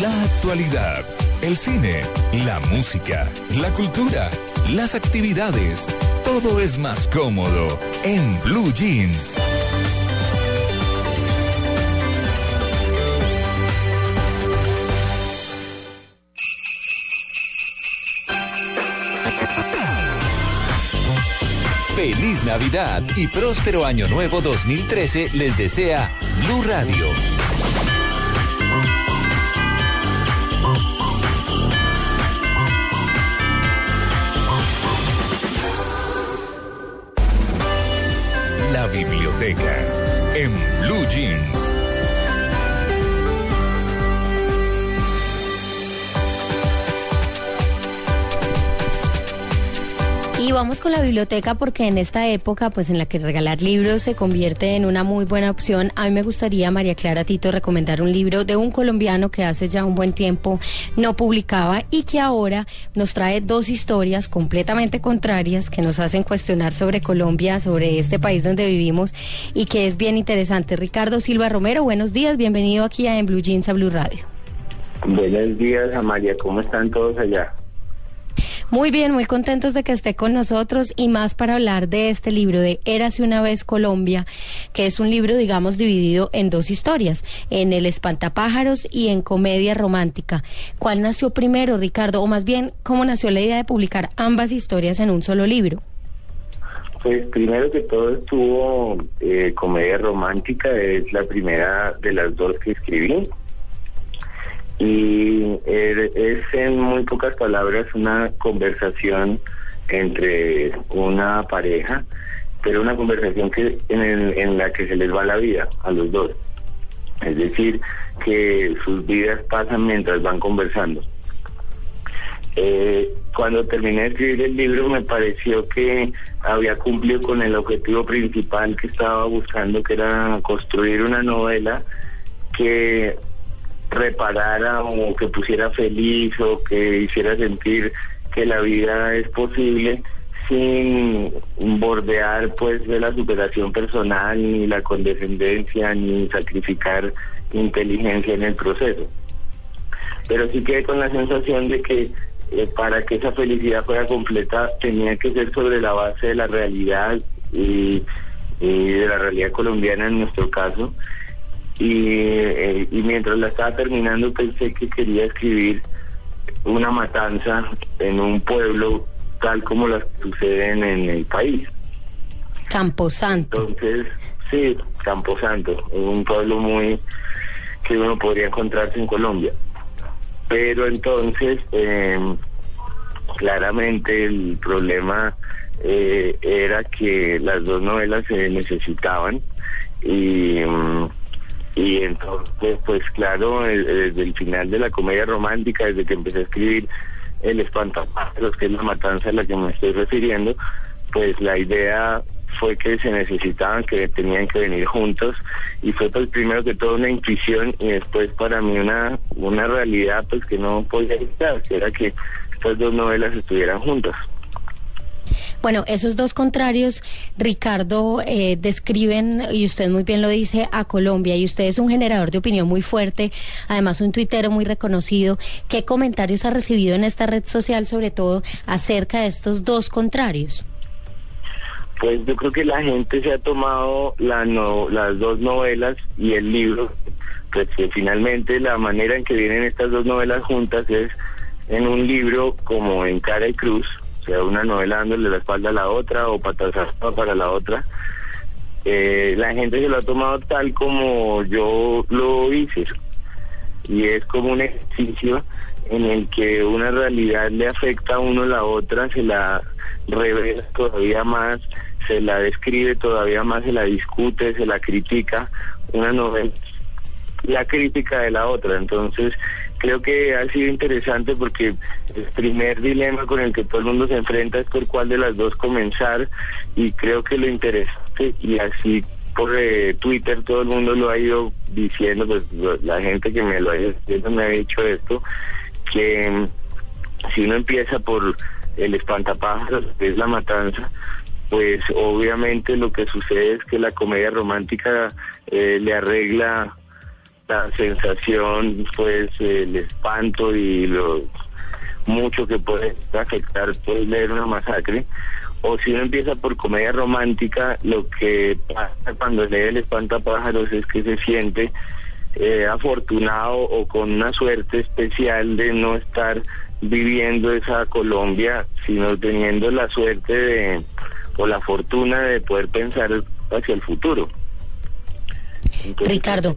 la actualidad, el cine, la música, la cultura, las actividades. Todo es más cómodo en Blue Jeans. Feliz Navidad y próspero Año Nuevo 2013 les desea Blue Radio. La biblioteca en Blue Jeans. Vamos con la biblioteca porque en esta época, pues en la que regalar libros se convierte en una muy buena opción, a mí me gustaría, María Clara Tito, recomendar un libro de un colombiano que hace ya un buen tiempo no publicaba y que ahora nos trae dos historias completamente contrarias que nos hacen cuestionar sobre Colombia, sobre este país donde vivimos y que es bien interesante. Ricardo Silva Romero, buenos días, bienvenido aquí a En Blue Jeans a Blue Radio. Buenos días, Amalia, ¿cómo están todos allá? Muy bien, muy contentos de que esté con nosotros y más para hablar de este libro de Érase una vez Colombia, que es un libro, digamos, dividido en dos historias, en El Espantapájaros y en Comedia Romántica. ¿Cuál nació primero, Ricardo? O más bien, ¿cómo nació la idea de publicar ambas historias en un solo libro? Pues primero que todo estuvo eh, Comedia Romántica, es la primera de las dos que escribí y eh, es en muy pocas palabras una conversación entre una pareja, pero una conversación que en, en la que se les va la vida a los dos. Es decir, que sus vidas pasan mientras van conversando. Eh, cuando terminé de escribir el libro me pareció que había cumplido con el objetivo principal que estaba buscando, que era construir una novela que reparara o que pusiera feliz o que hiciera sentir que la vida es posible sin bordear pues de la superación personal ni la condescendencia ni sacrificar inteligencia en el proceso. Pero sí quedé con la sensación de que eh, para que esa felicidad fuera completa tenía que ser sobre la base de la realidad y de la realidad colombiana en nuestro caso eh, y, mientras la estaba terminando pensé que quería escribir una matanza en un pueblo tal como las suceden en el país. Camposanto. Entonces, sí, Camposanto, un pueblo muy que uno podría encontrarse en Colombia. Pero entonces, em, claramente el problema eh, era que las dos novelas se necesitaban y... Em, entonces, pues claro, desde el final de la comedia romántica, desde que empecé a escribir El Espantapájaros, que es la matanza a la que me estoy refiriendo, pues la idea fue que se necesitaban, que tenían que venir juntos y fue pues primero que todo una intuición y después para mí una, una realidad pues que no podía evitar, que era que estas dos novelas estuvieran juntas. Bueno, esos dos contrarios, Ricardo, eh, describen, y usted muy bien lo dice, a Colombia, y usted es un generador de opinión muy fuerte, además un tuitero muy reconocido. ¿Qué comentarios ha recibido en esta red social, sobre todo acerca de estos dos contrarios? Pues yo creo que la gente se ha tomado la las dos novelas y el libro, pues que finalmente la manera en que vienen estas dos novelas juntas es en un libro como en cara y cruz, sea, una novela dándole la espalda a la otra o patas para la otra. Eh, la gente se lo ha tomado tal como yo lo hice. Y es como un ejercicio en el que una realidad le afecta a uno la otra, se la revela todavía más, se la describe todavía más, se la discute, se la critica. Una novela la crítica de la otra. Entonces, creo que ha sido interesante porque el primer dilema con el que todo el mundo se enfrenta es por cuál de las dos comenzar y creo que lo interesante y así por eh, Twitter todo el mundo lo ha ido diciendo, pues la gente que me lo ha diciendo me ha dicho esto, que mm, si uno empieza por el espantapájaros, que es la matanza, pues obviamente lo que sucede es que la comedia romántica eh, le arregla la sensación, pues el espanto y lo mucho que puede afectar pues leer una masacre. O si uno empieza por comedia romántica, lo que pasa cuando lee el espantapájaros es que se siente eh, afortunado o con una suerte especial de no estar viviendo esa Colombia, sino teniendo la suerte de, o la fortuna de poder pensar hacia el futuro. Ricardo.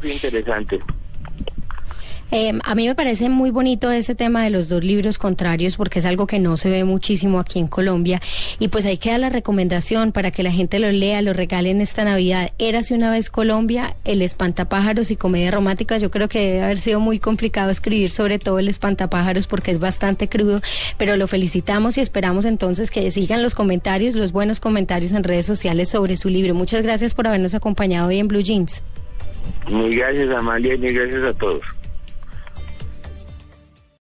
Eh, a mí me parece muy bonito ese tema de los dos libros contrarios porque es algo que no se ve muchísimo aquí en Colombia y pues hay que dar la recomendación para que la gente lo lea, lo regalen esta Navidad. Érase una vez Colombia, el espantapájaros y comedia romántica. Yo creo que debe haber sido muy complicado escribir sobre todo el espantapájaros porque es bastante crudo, pero lo felicitamos y esperamos entonces que sigan los comentarios, los buenos comentarios en redes sociales sobre su libro. Muchas gracias por habernos acompañado hoy en Blue Jeans. Muy gracias Amalia y gracias a todos.